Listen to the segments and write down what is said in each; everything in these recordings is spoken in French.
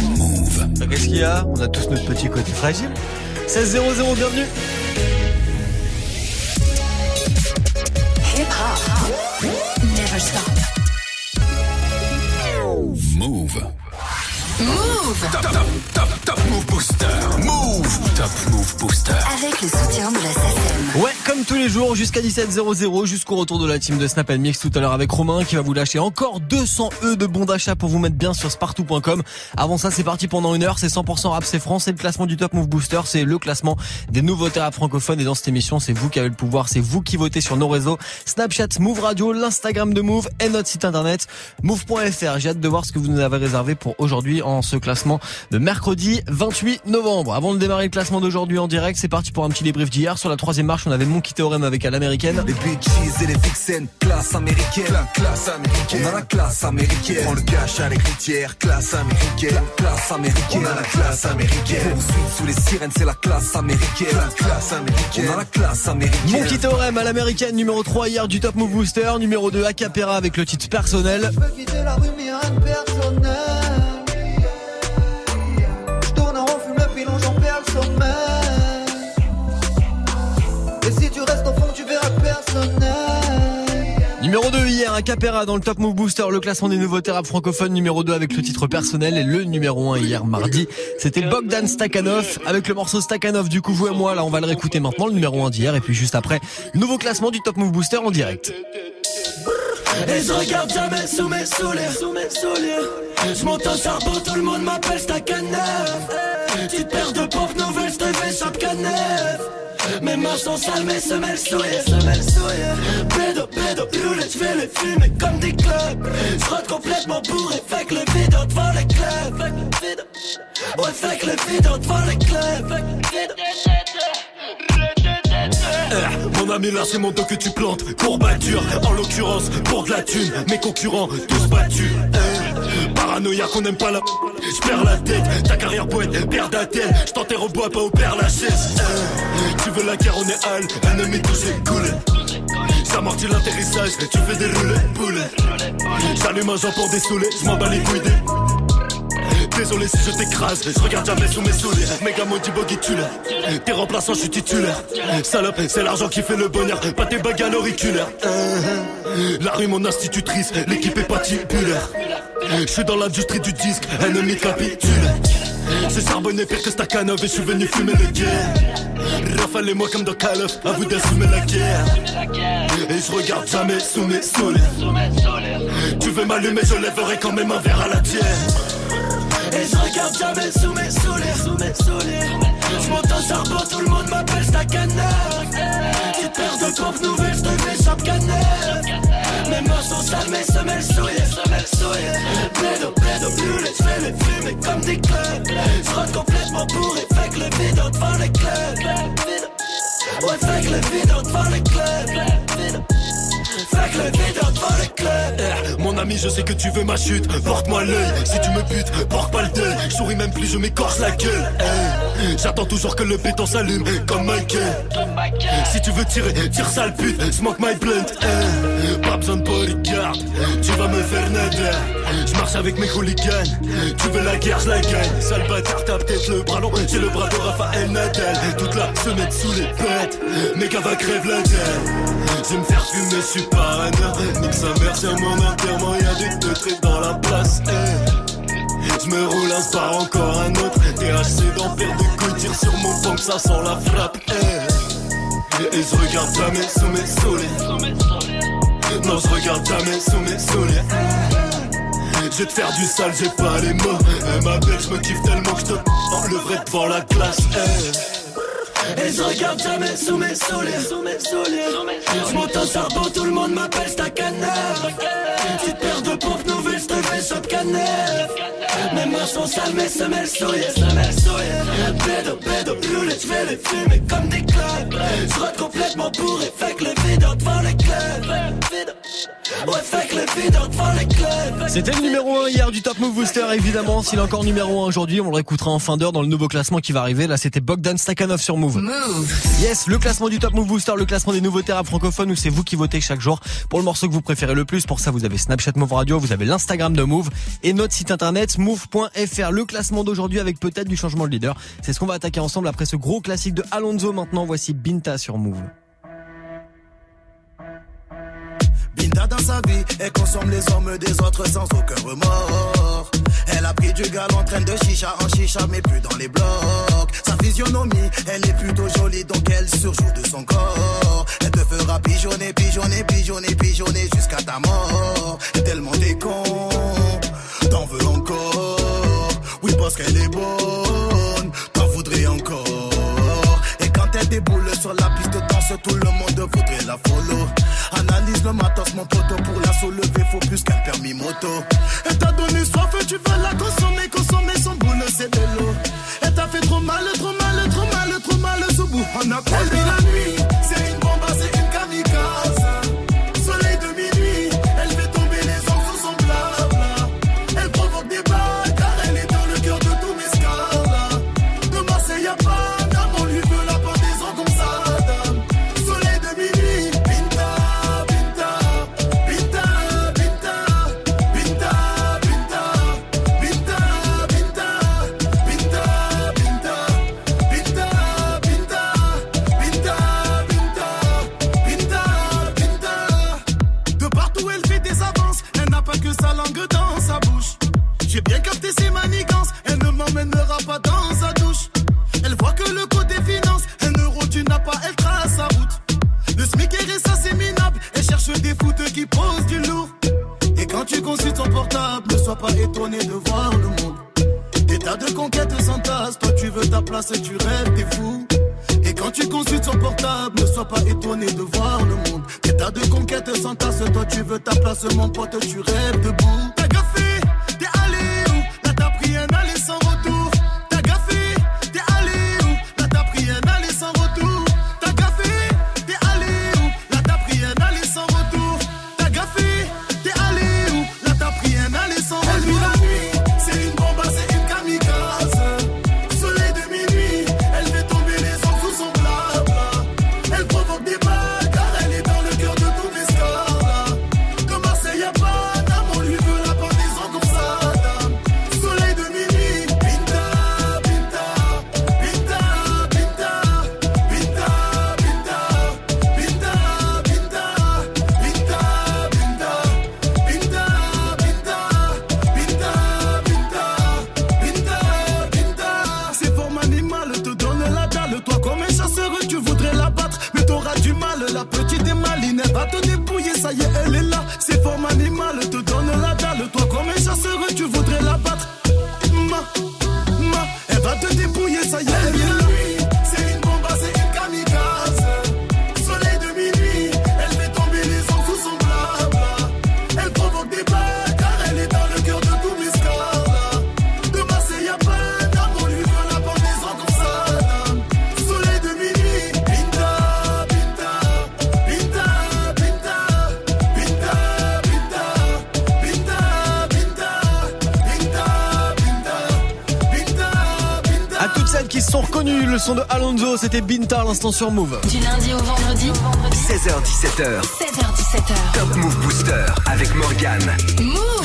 Move. Qu'est-ce qu'il y a On a tous notre petit côté fragile. 16 bienvenue. Hip hop. Never stop. Move. Move. Top, top, top, top Move Booster. Move. Top Move Booster. Avec le soutien de la SACEM. Ouais, comme tous les jours, jusqu'à 17h00, jusqu'au retour de la team de Snap Mix tout à l'heure avec Romain qui va vous lâcher encore 200 E de bons d'achat pour vous mettre bien sur spartou.com. Avant ça, c'est parti pendant une heure, c'est 100% rap, c'est France, c'est le classement du Top Move Booster, c'est le classement des nouveaux rap francophones. Et dans cette émission, c'est vous qui avez le pouvoir, c'est vous qui votez sur nos réseaux, Snapchat, Move Radio, l'Instagram de Move et notre site internet move.fr. J'ai hâte de voir ce que vous nous avez réservé pour aujourd'hui en ce classement de mercredi 28 novembre. Avant de démarrer le classement d'aujourd'hui en direct, c'est parti pour un petit débrief d'hier. Sur la troisième marche, on avait Monkey Theorem avec à l'américaine. Les bitches et les vixens, classe américaine. La classe américaine. On a la classe américaine. On le cache à l'écritière, classe américaine. classe américaine. On a la classe américaine. Poursuite sous les sirènes, c'est la classe américaine. La classe américaine. On a la classe américaine. Monkey Theorem à l'américaine, numéro 3 hier du Top Move Booster. Numéro 2 Acapera avec le titre personnel. Je veux quitter la rue, mais personnel. Numéro 2 hier à Capera dans le Top Move Booster, le classement des nouveaux rap francophones numéro 2 avec le titre personnel et le numéro 1 hier mardi. C'était Bogdan Stakhanov avec le morceau Stakhanov du coup vous et moi là on va le réécouter maintenant le numéro 1 d'hier et puis juste après nouveau classement du Top Move Booster en direct. Et je regarde jamais sous mes souliers, sous mes souliers. Je monte au charbon, tout le monde m'appelle Stakhanov. Tu perds de pauvres mes mains sont sales, mes semelles souillées, semelles souillées. Pédo, pédo, roulette, je vais les fumer comme des clubs. Je complètement bourré, fait que le vide devant les clubs. Ouais, fait que le vide devant les clubs. Mon ami là c'est mon dos que tu plantes. Courbature en l'occurrence pour de la thune. Mes concurrents tous battus. Eh, Paranoïa qu'on aime pas la Je perds la tête. Ta carrière poète perd la tête. Je t'enterre au bois pas au père la chaise eh, Tu veux la guerre on est hal. Ennemi touché coulé J'amortis l'atterrissage. Tu fais des roulets poulet J'allume un pour dessouler. Je m'en bats les couilles Désolé si je t'écrase, je regarde jamais sous mes souliers. Méga maudit boggy tu T'es remplaçant, je suis titulaire. Salope, c'est l'argent qui fait le bonheur, pas tes bagues à l'auriculaire. La rue, mon institutrice, l'équipe est pas titulaire. Je suis dans l'industrie du disque, ennemi capitule. C'est charbonné pire que Stakhanov et je suis venu fumer le guerre. Rafale moi comme dans Call à vous d'assumer la guerre. Et je regarde jamais sous mes souliers. Tu veux m'allumer, je lèverai quand même un verre à la tienne. Et je regarde jamais sous mes souliers, sous mes. Je charbon, tout le monde m'appelle Stakhanov. Tu perds de pauvres nouvelles, je te chaque Mes mains sont mes semelles souillées, semelles souillées. Pédo, pédo, brûlé, je fais les fumer comme des clubs. Je complètement bourré, fait que le vide devant les clubs. Ouais, fait que le vide devant les clubs. Fait que le vide devant les clubs. Ami, je sais que tu veux ma chute. Porte-moi l'œil. Si tu me butes, porte pas le deuil. Je souris même plus, je m'écorce la gueule. J'attends toujours que le béton s'allume comme Michael. Si tu veux tirer, tire sale pute. Smoke my blunt. Eh, pas besoin de bodyguard. Tu vas me faire nader. Je marche avec mes hooligans. Tu veux la guerre, je la gagne. Sale bâtard, t'as peut-être le bras long. J'ai le bras de Raphaël Nadal. Toute la semaine sous les pètes. Mes va crève la gueule. Je me faire fumer, je suis parano Nique sa mère, c'est mon enterrement, y'a teutrés dans la place eh. Je me roule un spar, encore un autre THC paire de couilles, tire sur mon pompe, ça sent la frappe eh. Et je regarde jamais sous mes souliers Non, je regarde jamais sous mes souliers je vais te faire du sale, j'ai pas les mots. Eh, ma belle, je me kiffe tellement que je te le vrai devant la classe. Eh. Et je regarde jamais sous mes souliers. Je monte au charbon, tout le monde m'appelle Stakhanov. Tu perds de pompes nouvelles, je te fais shop cannelle. Mes mains sont sales, mes semelles souillées, semelles souillées. Pédo, pédo, roulette, je vais les fumer comme des clubs. Je complètement bourré, fait que le vide devant les clubs. C'était le numéro 1 hier du Top Move Booster, évidemment. S'il est encore numéro 1 aujourd'hui, on le réécoutera en fin d'heure dans le nouveau classement qui va arriver. Là, c'était Bogdan Stakhanov sur Move. Move. Yes, le classement du Top Move Booster, le classement des nouveautés rap francophones où c'est vous qui votez chaque jour pour le morceau que vous préférez le plus. Pour ça, vous avez Snapchat Move Radio, vous avez l'Instagram de Move et notre site internet move.fr. Le classement d'aujourd'hui avec peut-être du changement de leader. C'est ce qu'on va attaquer ensemble après ce gros classique de Alonso. Maintenant, voici Binta sur Move. Dans sa vie, elle consomme les hommes des autres sans aucun remords. Elle a pris du gal en train de chicha en chicha, mais plus dans les blocs. Sa physionomie, elle est plutôt jolie, donc elle surjoue de son corps. Elle te fera pigeonner, pigeonner, pigeonner, pigeonner jusqu'à ta mort. Tellement t'es con, tú. C'était Binta à l'instant sur Move. Du lundi au vendredi, 16h17h, 16h17h. Top Move Booster avec Morgane.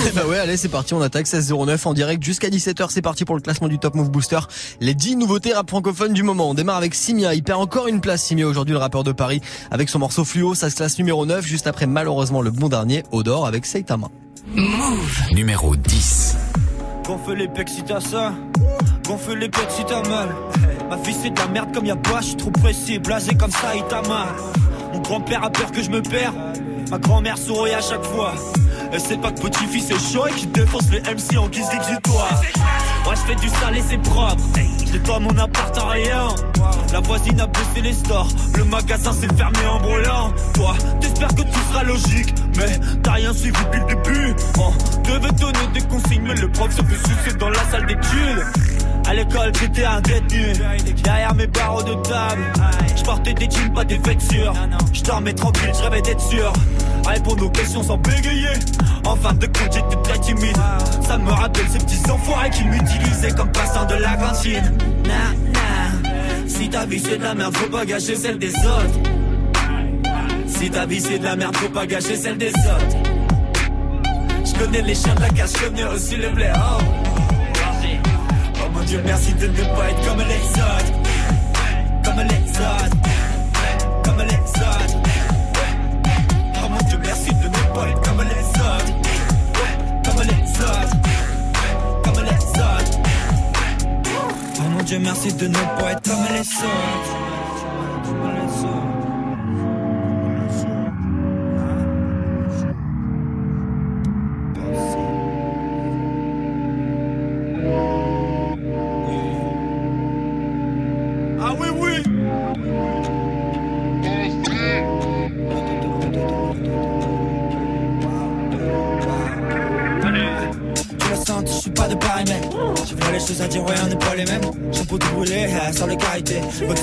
Eh bah ouais, allez, c'est parti, on attaque 16.09 en direct jusqu'à 17h. C'est parti pour le classement du Top Move Booster. Les 10 nouveautés rap francophones du moment. On démarre avec Simia. Il perd encore une place, Simia, aujourd'hui, le rappeur de Paris, avec son morceau Fluo. Ça se classe numéro 9, juste après, malheureusement, le bon dernier, Odor, avec Seitama. Numéro 10. Gonfle les pecs si t'as ça, gonfle les pecs si t'as mal. Ma fille c'est de la merde comme y'a pas, je suis trop pressé, blasé comme ça, il t'a mal. Mon grand-père a peur que je me perds, ma grand-mère sourit à chaque fois. Elle sait pas que petit-fils est chaud et qu'il défonce les MC en guise d'exutoire. Moi je fais du sale et c'est propre, je nettoie mon appart en rien. La voisine a baissé les stores, le magasin s'est fermé en brûlant. Toi, t'espères que tout sera logique, mais t'as rien suivi depuis le début. On devait donner des consignes, mais le prof se fait sucer dans la salle d'études. À l'école, j'étais un détenu. Derrière mes barreaux de table, je portais des jeans, pas des vêtures. Je dormais tranquille, je rêvais d'être sûr. Répondre aux questions sans bégayer. En fin de compte, j'étais très timide. ça me rappelle ces petits enfoirés qui m'utilisaient comme passant de la cantine. Nah. Si ta vie c'est de la merde, faut pas gâcher celle des autres. Si ta vie c'est de la merde, faut pas gâcher celle des autres. Je connais les chiens de la casse, je connais aussi le blé. Oh. Mon dieu, merci de ne pas être comme les autres. Comme les autres. Comme les autres. Oh mon dieu, merci de ne pas être comme les autres. Comme les autres. Comme les autres. Oh mon dieu, merci de ne pas être comme les autres.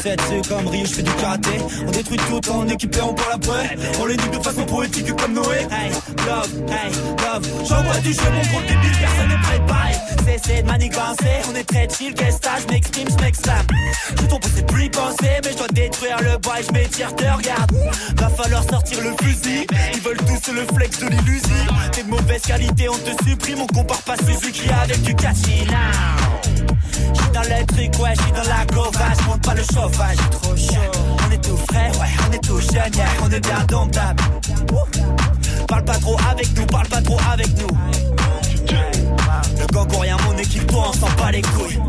C'est comme Rio, je fais du karaté. On détruit tout en équipé, on parle après. On les nique de façon poétique comme Noé. Hey, love, hey, love. J'envoie du jeu, mon gros débile, personne n'est préparé. Cessez de manigancer, on est très chill, qu'est-ce que je m'exprime, je m'exclame. Je tombe, c'est plus penser, mais je dois détruire le bois je m'étire, te regarde. Va falloir sortir le fusil. Ils veulent tous le flex de l'illusion. T'es de mauvaise qualité, on te supprime, on compare pas Suzuki avec du now J'suis dans le truc, ouais, j'suis dans la gova, monte pas le chauffage, trop chaud. On est tout frais, ouais, on est tout jeune, yeah, on est bien domptable. Parle pas trop avec nous, parle pas trop avec nous. Le gang rien, mon équipe, toi, on s'en bat les couilles.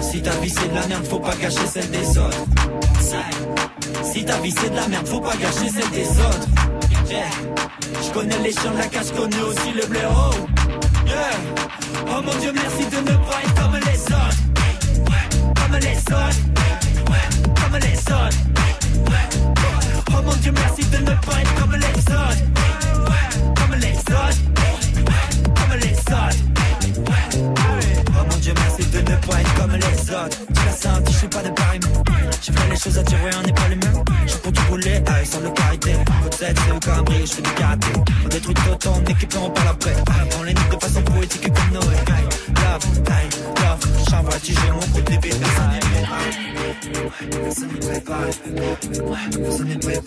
Si ta vie c'est de la merde, faut pas gâcher celle des autres. Si ta vie c'est de la merde, faut pas gâcher celle des autres. Je connais les chiens de la cache, connais aussi le blaireau. Oh mon Dieu, merci de ne pas être comme les autres. Comme les autres. Comme les autres. Oh mon Dieu, merci de ne pas être comme les autres. Comme les autres. Comme les autres. Oh mon Dieu, merci de ne pas être comme les autres. Tu l'as senti, je suis pas de pareil. J'ai fait les choses à ouais, on n'est pas les mêmes. Je pour tout rouler, avec sans le carité. Peut-être c'est au cambré, je fais du karaté. On détruit tout ton équipe, on parle après. On les nique de façon poétique comme. Love, hey, love. J'envoie du jeu, mon personne n'est préparé. Personne n'est.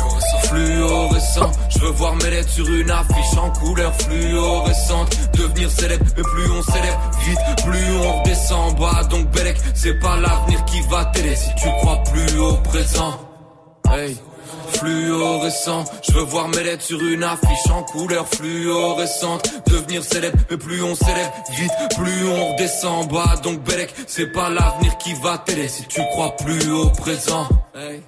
Fluorescent, je veux voir mes lettres sur une affiche en couleur fluorescente. Devenir célèbre, mais plus on célèbre vite, plus on redescend bas. Donc Belek, c'est pas l'avenir qui va t'aider si tu crois plus au présent. Hey fluorescent. Je veux voir mes lettres sur une affiche en couleur fluorescente. Devenir célèbre, mais plus on célèbre vite, plus on redescend bas. Donc Belek, c'est pas l'avenir qui va t'aider si tu crois plus au présent. Hey.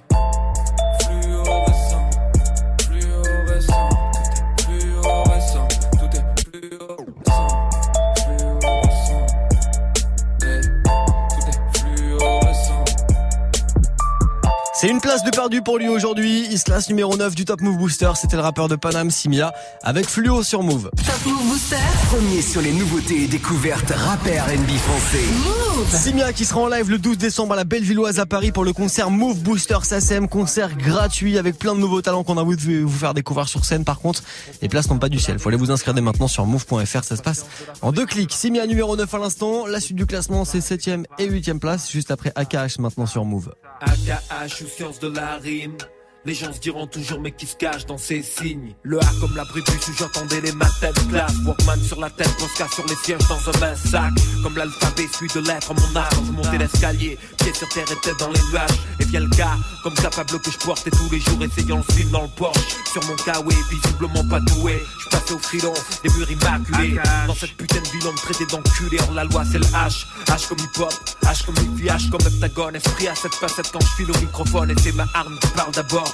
C'est une place de perdu pour lui aujourd'hui. Il se classe numéro 9 du Top Move Booster. C'était le rappeur de Paname, Simia, avec Fluo sur Move. Top Move Booster. Premier sur les nouveautés et découvertes rappeurs NB français. Move. Simia qui sera en live le 12 décembre à la Bellevilloise à Paris pour le concert Move Booster SACEM. Concert gratuit avec plein de nouveaux talents qu'on a voulu vous faire découvrir sur scène. Par contre, les places n'ont pas du ciel. Faut aller vous inscrire dès maintenant sur move.fr. Ça se passe en deux clics. Simia numéro 9 à l'instant. La suite du classement, c'est 7ème et 8ème place. Juste après AKH maintenant sur Move. AKH science de la rime. Les gens se diront toujours mais qui se cache dans ces signes? Le A comme la prévue où j'entendais les matins classe. Walkman sur la tête, Posca sur les sièges dans un bain sac. Comme l'alphabet suit de lettres mon âge Je montais l'escalier, pied sur terre et tête dans les nuages. Et vient le cas, comme capable que je portais tous les jours Essayant le film dans le Porsche. Sur mon kawaii, visiblement pas doué. Je passais au filon, des murs immaculés. Dans cette putain de ville on me traitait d'enculé Hors la loi c'est le H, H comme hip hop H comme hippie, H comme heptagone Esprit à cette facette quand je file au microphone. Et c'est ma arme qui parle d'abord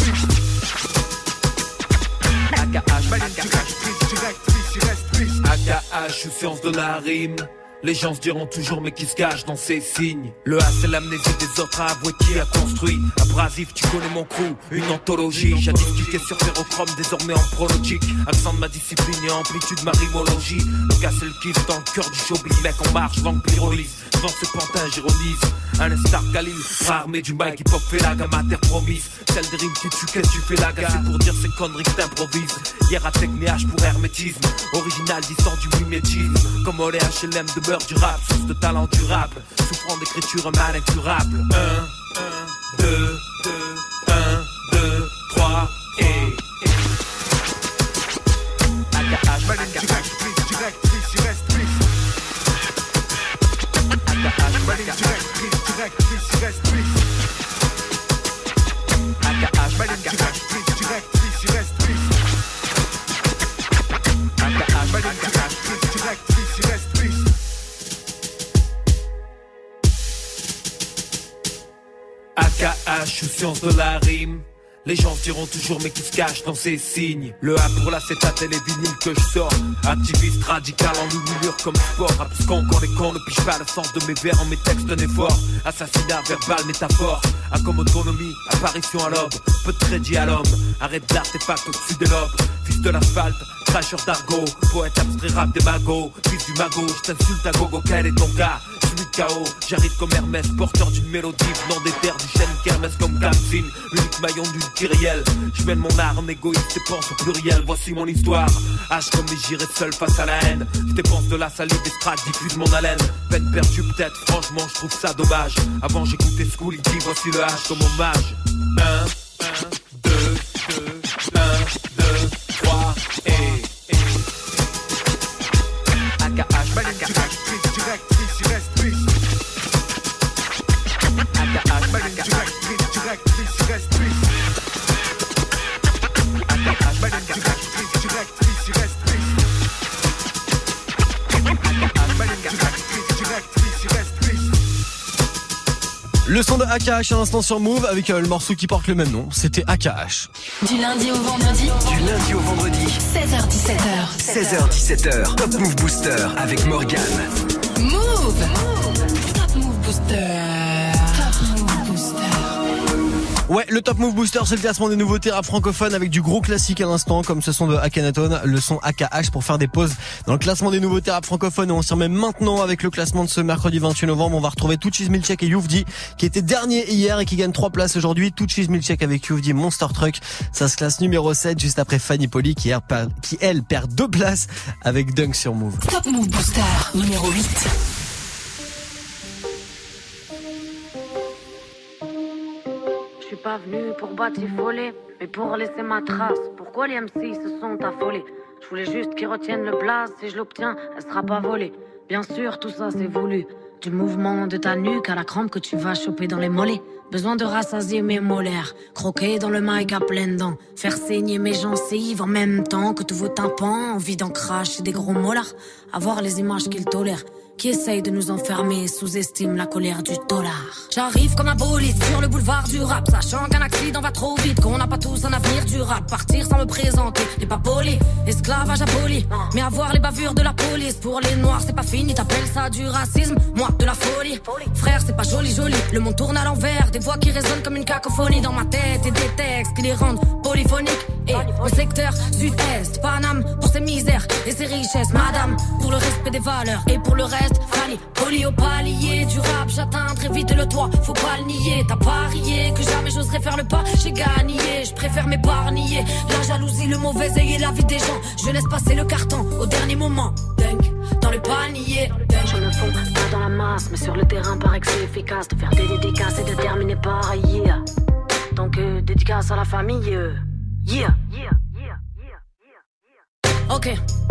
AKH, science de la rime. Les gens se diront toujours mais qui se cache dans ces signes? Le A c'est l'amnésie des autres à avouer qui a construit. Abrasif tu connais mon crew, une anthologie Jadis est sur ferrochrome désormais en prologique. Accent de ma discipline et amplitude ma rimologie Le gars c'est le kiff dans le cœur du showbiz. Mec en marche, vent pyrolyse Devant ce pantin j'ironise Un star Khalil, armé du mic hip hop fait la gamme à terre promise Celle des rimes qui tu qu'est-ce tu fais la gamme C'est pour dire ces conneries que t'improvises Hier à Technéage pour hermétisme Original distant du mimétisme. Comme Olé HLM de du rap, source de talent durable, souffrant d'écriture mal incurable. 1, 1, 2, 2, 1, 2, 3 et. AKH, direct, reste plus. AKH, direct, direct, reste plus. AKH, direct, reste plus. AKH science de la rime les gens diront toujours mais qui se cache dans ces signes? Le A pour l'acétate et les vinyles que je sors. Activiste radical en luminure comme sport. Abscon quand les cons ne pichent pas le sens de mes vers en mes textes d'un effort Assassinat verbal, métaphore. A comme autonomie, apparition à l'aube. Peu de crédit à l'homme. Arrête d'artefact au-dessus des lobes Fils de l'asphalte, cracheur d'argot. Poète abstrait rap des magots Fils du magot, je t'insulte à gogo, quel est ton de chaos, j'arrive comme Hermès Porteur d'une mélodie venant des terres du chêne Kermès comme Kamsin, l'unique maillon d'une kyrielle Je mène mon arme égoïste et pense au pluriel. Voici mon histoire, H comme les j'irai seul face à la haine. Je dépense de la salive des strates, diffuse mon haleine. Peine perdue peut-être, franchement je trouve ça dommage. Avant j'écoutais School, il dit voici le H comme hommage. 1, Le son de AKH à l'instant sur Move avec euh, le morceau qui porte le même nom, c'était AKH. Du lundi au vendredi. Du lundi au vendredi. 16h17h. 16h17h. Top Move Booster avec Morgan. Move. Ouais, le Top Move Booster, c'est le classement des nouveautés rap francophones avec du gros classique à l'instant, comme ce son de Akhenaton, le son AKH pour faire des pauses dans le classement des nouveautés rap francophones. Et on s'y remet maintenant avec le classement de ce mercredi 28 novembre. On va retrouver Touchis Milchek et Youvdi, qui étaient derniers hier et qui gagnent trois places aujourd'hui. Touchis Milchek avec Youvdi, Monster Truck. Ça se classe numéro 7, juste après Fanny Poli, qui, qui elle perd deux places avec Dunk sur Move. Top Move Booster, numéro 8. Pas venu pour batifoler, mais pour laisser ma trace. Pourquoi les MC se sont affolés? Je voulais juste qu'ils retiennent le blaze. Si je l'obtiens, elle sera pas volée. Bien sûr, tout ça c'est voulu. Du mouvement de ta nuque à la crampe que tu vas choper dans les mollets. Besoin de rassasier mes molaires, croquer dans le mic à pleines dents, faire saigner mes gencives en même temps que tous vos tympans, envie d'en cracher des gros molars, avoir les images qu'ils tolèrent qui essaye de nous enfermer sous-estime la colère du dollar? J'arrive comme un bolide sur le boulevard du rap, sachant qu'un accident va trop vite, qu'on n'a pas tous un avenir durable. Partir sans me présenter n'est pas poli, esclavage aboli. Mais avoir les bavures de la police pour les noirs, c'est pas fini, t'appelles ça du racisme, moi de la folie. Frère, c'est pas joli, joli, le monde tourne à l'envers, des voix qui résonnent comme une cacophonie dans ma tête et des textes qui les rendent polyphoniques. Et au secteur sud-est, Paname pour ses misères et ses richesses, madame pour le respect des valeurs et pour le reste Fanny, poli au palier du rap, j'atteindrai vite le toit, faut pas le nier. T'as parié que jamais j'oserais faire le pas, j'ai gagné, je préfère m'épargner. La jalousie, le mauvais œil et la vie des gens, je laisse passer le carton au dernier moment. Dunk, dans le panier. Je me fonds pas dans la masse, mais sur le terrain, paraît que c'est efficace de faire des dédicaces et de terminer par yeah. Donc, euh, dédicace à la famille, euh, yeah. Yeah, yeah, yeah, yeah. Yeah. Ok.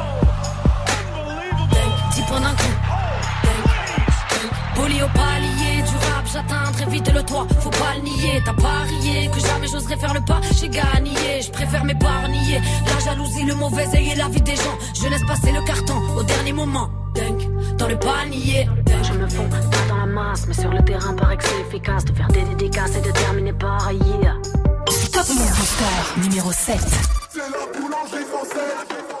10 points d'un coup. Poli au palier du rap, j'atteindrai vite le toit, faut pas le nier. T'as parié que jamais j'oserais faire le pas, j'ai gagné, je préfère m'épargner. La jalousie, le mauvais œil et la vie des gens, je laisse passer le carton au dernier moment. Dunk, dans le panier. Je me fonds pas dans la masse, mais sur le terrain, paraît que c'est efficace de faire des dédicaces et de terminer par yeah. Top Booster numéro 7. C'est la boulangerie française.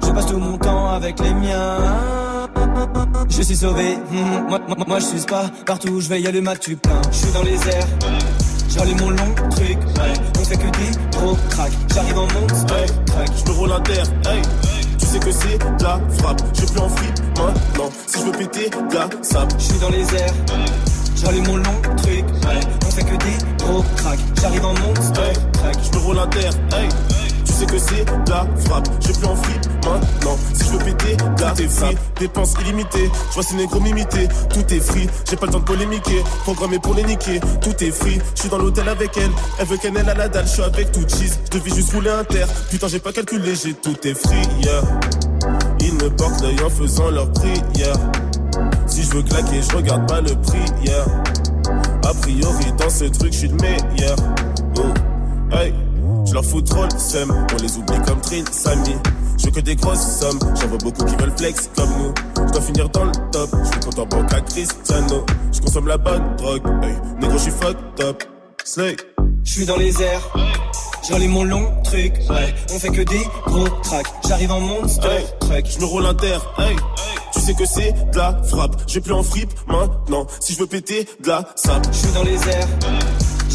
Je passe tout mon temps avec les miens. Je suis sauvé, hmm, moi, moi, moi, je suis pas partout où je vais, y a le mat, tu plein. Je suis dans les airs, j'allume mon long truc. On fait que des gros crack, j'arrive en monstre, hey, Je me roule à terre, hey. Tu sais que c'est de la frappe, je plus en fripe maintenant. Si je veux péter, de la sable. Je suis dans les airs, j'allume mon long truc. On fait que des gros crack, j'arrive en monstre, hey. Je me roule à terre, hey sais que c'est la frappe. Je plus en fripe maintenant. Si je veux péter, là t'es free. Dépenses illimitées. Je vois ces négros m'imiter. Tout est free. J'ai pas le temps de polémiquer. Programmé pour les niquer. Tout est free. Je suis dans l'hôtel avec elle. Elle veut qu'elle ait la dalle. Je suis avec tout cheese. Je devais juste rouler un terre. Putain, j'ai pas calculé. J'ai tout est free. Yeah. Ils me portent l'œil en faisant leur prière. Si je veux claquer, je regarde pas le prix. Yeah. A priori, dans ce truc, je suis le meilleur. Oh. Hey. Je leur fous trop le seum, on les oublie comme Trin, Samy. Je veux que des grosses sommes, j'en vois beaucoup qui veulent flex comme nous. Je dois finir dans le top, je suis content banque à Cristiano. Je consomme la bonne drogue, hey, négro, je suis fucked up. Slay. Je suis dans les airs, j'enlève mon long truc, ouais. On fait que des gros tracks, j'arrive en monster hey, truck. Je me roule un terre, hey. Tu sais que c'est de la frappe, j'ai plus en fripe maintenant. Si je veux péter de la sable. Je suis dans les airs.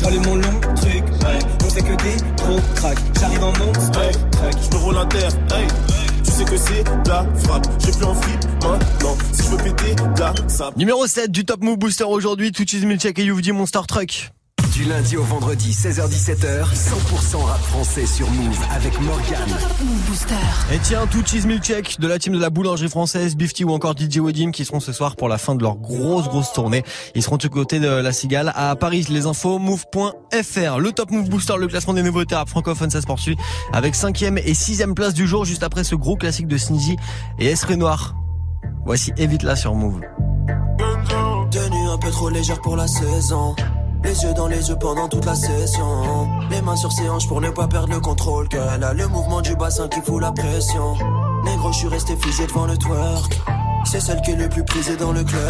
J'allume mon long truc, ouais. On fait que des gros tracks. J'arrive en monster hey. Je me roule terre. Tu sais que c'est de la frappe. J'ai plus en fripe maintenant. Si je veux péter de la sable. Numéro 7 du Top Move Booster aujourd'hui. Touchis Milchek et Youvdi Monster Truck. Du lundi au vendredi, 16h-17h, 100% rap français sur Move avec Morgan. Et tiens, tout cheese milkshake de la team de la boulangerie française, Bifty ou encore DJ Wedim qui seront ce soir pour la fin de leur grosse grosse tournée. Ils seront du côté de la Cigale à Paris. Les infos move.fr. Le Top Move Booster, le classement des nouveautés rap francophones, ça se poursuit avec 5 et 6 place du jour juste après ce gros classique de Sneezy et S Noir. Voici Évite là sur Move. Tenue un peu trop légère pour la saison. Les yeux dans les yeux pendant toute la session. Les mains sur ses hanches pour ne pas perdre le contrôle. Qu'elle a le mouvement du bassin qui fout la pression. Négro, je suis resté figé devant le twerk. C'est celle qui est le plus prisée dans le club.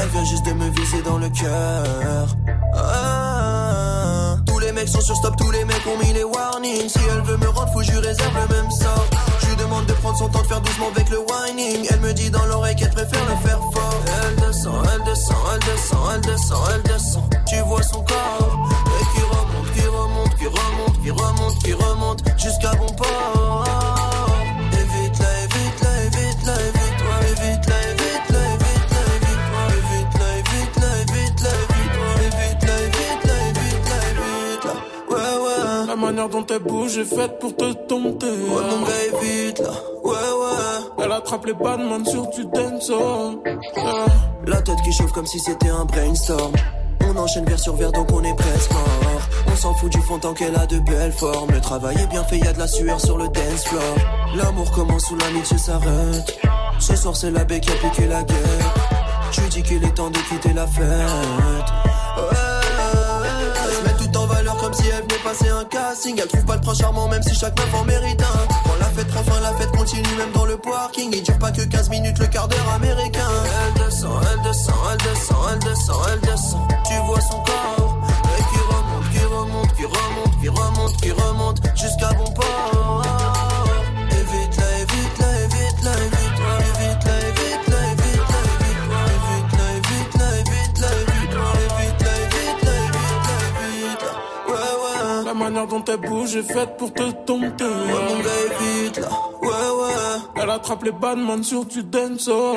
Elle vient juste de me viser dans le cœur. Ah. Mecs sont sur stop, tous les mecs ont mis les warnings. Si elle veut me rendre fou, je réserve le même sort. Je lui demande de prendre son temps de faire doucement avec le whining. Elle me dit dans l'oreille qu'elle préfère le faire fort. Elle descend, elle descend, elle descend, elle descend, elle descend. Tu vois son corps et qui remonte, qui remonte, qui remonte, qui remonte, qui remonte jusqu'à bon port. Manière dont elle bouge est faite pour te tomber. Ouais mon gars évite là. Ouais ouais. Elle attrape les badman sur du dancehall. Yeah. La tête qui chauffe comme si c'était un brainstorm. On enchaîne vers sur verre donc on est presque mort. On s'en fout du fond tant qu'elle a de belles formes. Le travail est bien fait, y a de la sueur sur le dance floor. L'amour commence où l'amitié s'arrête. Ce soir c'est la baie qui a piqué la guerre. Je dis qu'il est temps de quitter la fête. Ouais, si elle venait passer un casting. Elle trouve pas le prince charmant même si chaque meuf en mérite un. Quand la fête prend fin, la fête continue même dans le parking. Il dure pas que 15 minutes le quart d'heure américain. Elle descend, elle descend, elle descend, elle descend, elle descend. Tu vois son corps qui remonte, qui remonte, qui remonte, qui remonte, qui remonte jusqu'à bon port. Manière dont elle bouge est faite pour te tomber. Ouais mon gars évite là, ouais ouais. Elle attrape les badman sur du dancehall.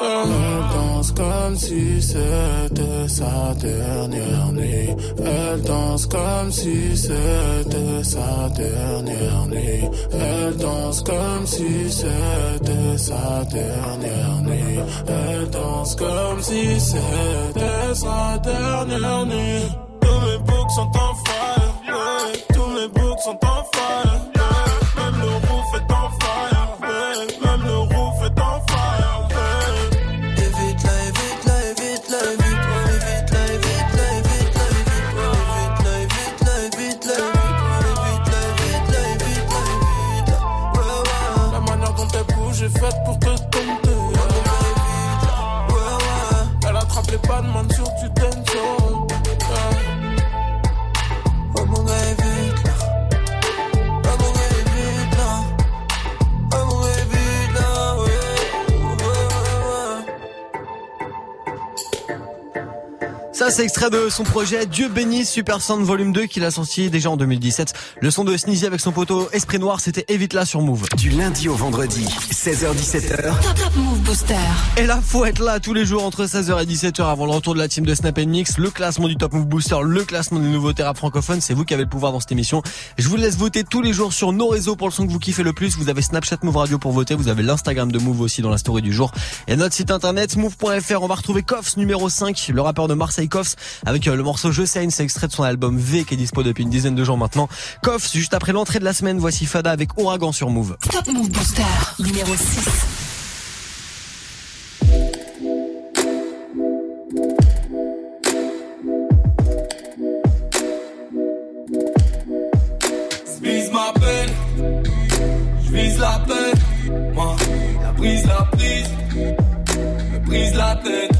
Elle danse comme si c'était sa dernière nuit. Elle danse comme si c'était sa dernière nuit. Elle danse comme si c'était sa dernière nuit. Elle danse comme si c'était sa dernière nuit. Tous mes books sont en. Tous son todos Ça, c'est extrait de son projet Dieu bénisse Super Sound Volume 2 qu'il a sorti déjà en 2017. Le son de Sneezy avec son poteau Esprit Noir, c'était Évite là sur Move. Du lundi au vendredi, 16h17h. Top, top Move Booster. Et là, faut être là tous les jours entre 16h et 17h avant le retour de la team de Snap Mix, le classement du Top Move Booster, le classement des nouveaux rap francophones. C'est vous qui avez le pouvoir dans cette émission. Je vous laisse voter tous les jours sur nos réseaux pour le son que vous kiffez le plus. Vous avez Snapchat Move Radio pour voter. Vous avez l'Instagram de Move aussi dans la story du jour. Et notre site internet move.fr. On va retrouver Koffs numéro 5, le rappeur de Marseille Koffs avec euh, le morceau Je sais, c'est extrait de son album V qui est dispo depuis une dizaine de jours maintenant. Koffs, juste après l'entrée de la semaine, voici Fada avec Ouragan sur Move. Top Move Booster numéro 6. J'vise ma peine, j'vise la peine, moi, la brise, la prise, me brise la tête,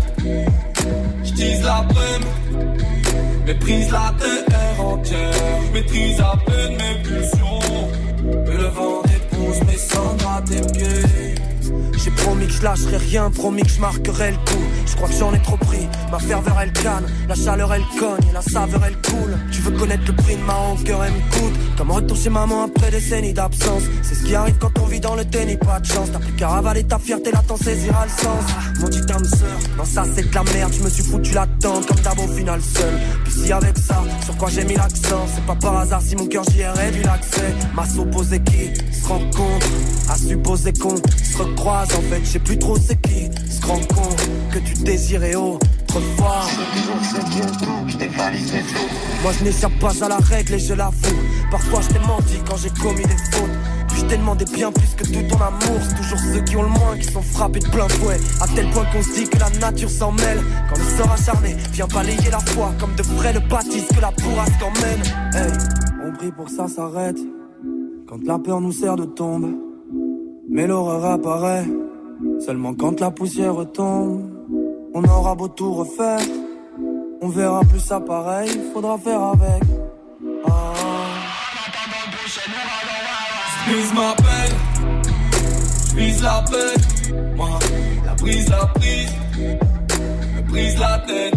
méprise la terre entière, j'maîtrise à peine mes pulsions, le vent dépose mes cendres à tes pieds. J'ai promis que je lâcherai rien, promis que je marquerai le coup. Je crois que j'en ai trop pris. Ma ferveur elle canne, la chaleur elle cogne, la saveur elle coule. Tu veux connaître le prix de ma rancœur, elle me coûte. Comme retour chez maman après des décennies d'absence. C'est ce qui arrive quand on vit dans le déni, pas de chance. T'as plus qu'à ravaler ta fierté, là t'en saisira le sens. Mon dit âme sœur, non ça c'est de la merde. Je me suis foutu tente comme d'abord au final seul. Puis si avec ça, sur quoi j'ai mis l'accent, c'est pas par hasard si mon cœur j'y ai réduit l'accès. Ma supposé qui se rencontre, à supposer qu'on se recroise en fait, je sais plus trop c'est qui se rend compte que tu désirais autrefois. Moi je n'échappe pas à la règle et je l'avoue. Parfois je t'ai menti quand j'ai commis des fautes. Puis je t'ai demandé bien plus que tout ton amour. C'est toujours ceux qui ont le moins qui sont frappés de plein fouet. À tel point qu'on se dit que la nature s'en mêle. Quand le sort acharné vient balayer la foi. Comme de frais le baptise que la bourrasque emmène. Hey, on prie pour ça s'arrête. Quand la peur nous sert de tombe. Mais l'horreur apparaît seulement quand la poussière tombe. On aura beau tout refaire, on verra plus ça pareil, faudra faire avec. Ah. Ma peine, j'vise la peine, moi, la brise, la prise, me brise la tête,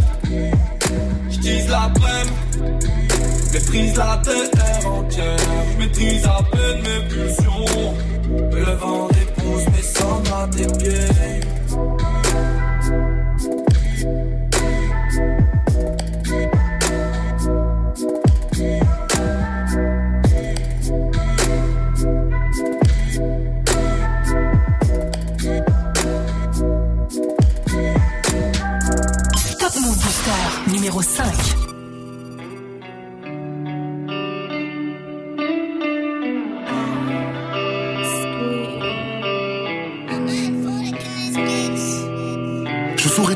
j'tise la prème, maîtrise la terre entière, j'maîtrise à peine mes pulsions, le vent dépose mes cendres à tes pieds. Numéro 5.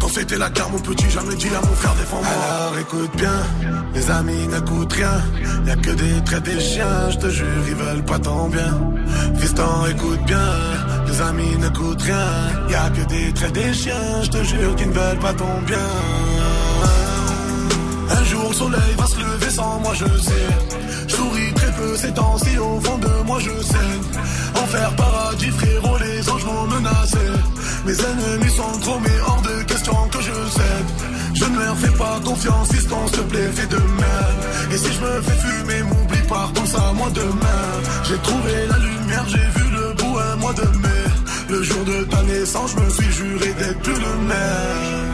Quand c'était la guerre, mon petit, jamais dit à mon frère défends-moi. Alors écoute bien, les amis n'écoutent rien. Y a que des traits des chiens, je te jure, ils veulent pas ton bien. Fiston, écoute bien, les amis n'écoutent rien. Y a que des traits des chiens, je te jure, qu'ils ne veulent pas ton bien. Un jour le soleil va se lever sans moi je sais Je souris très peu ces temps-ci au fond de moi je sais Enfer paradis frérot les anges m'ont menacé Mes ennemis sont trop mais hors de question que je cède. Je ne leur fais pas confiance fiston s'il te plaît fais de même. Et si je me fais fumer m'oublie pas pense à moi demain. J'ai trouvé la lumière j'ai vu le bout un mois de mai. Le jour de ta naissance je me suis juré d'être plus le même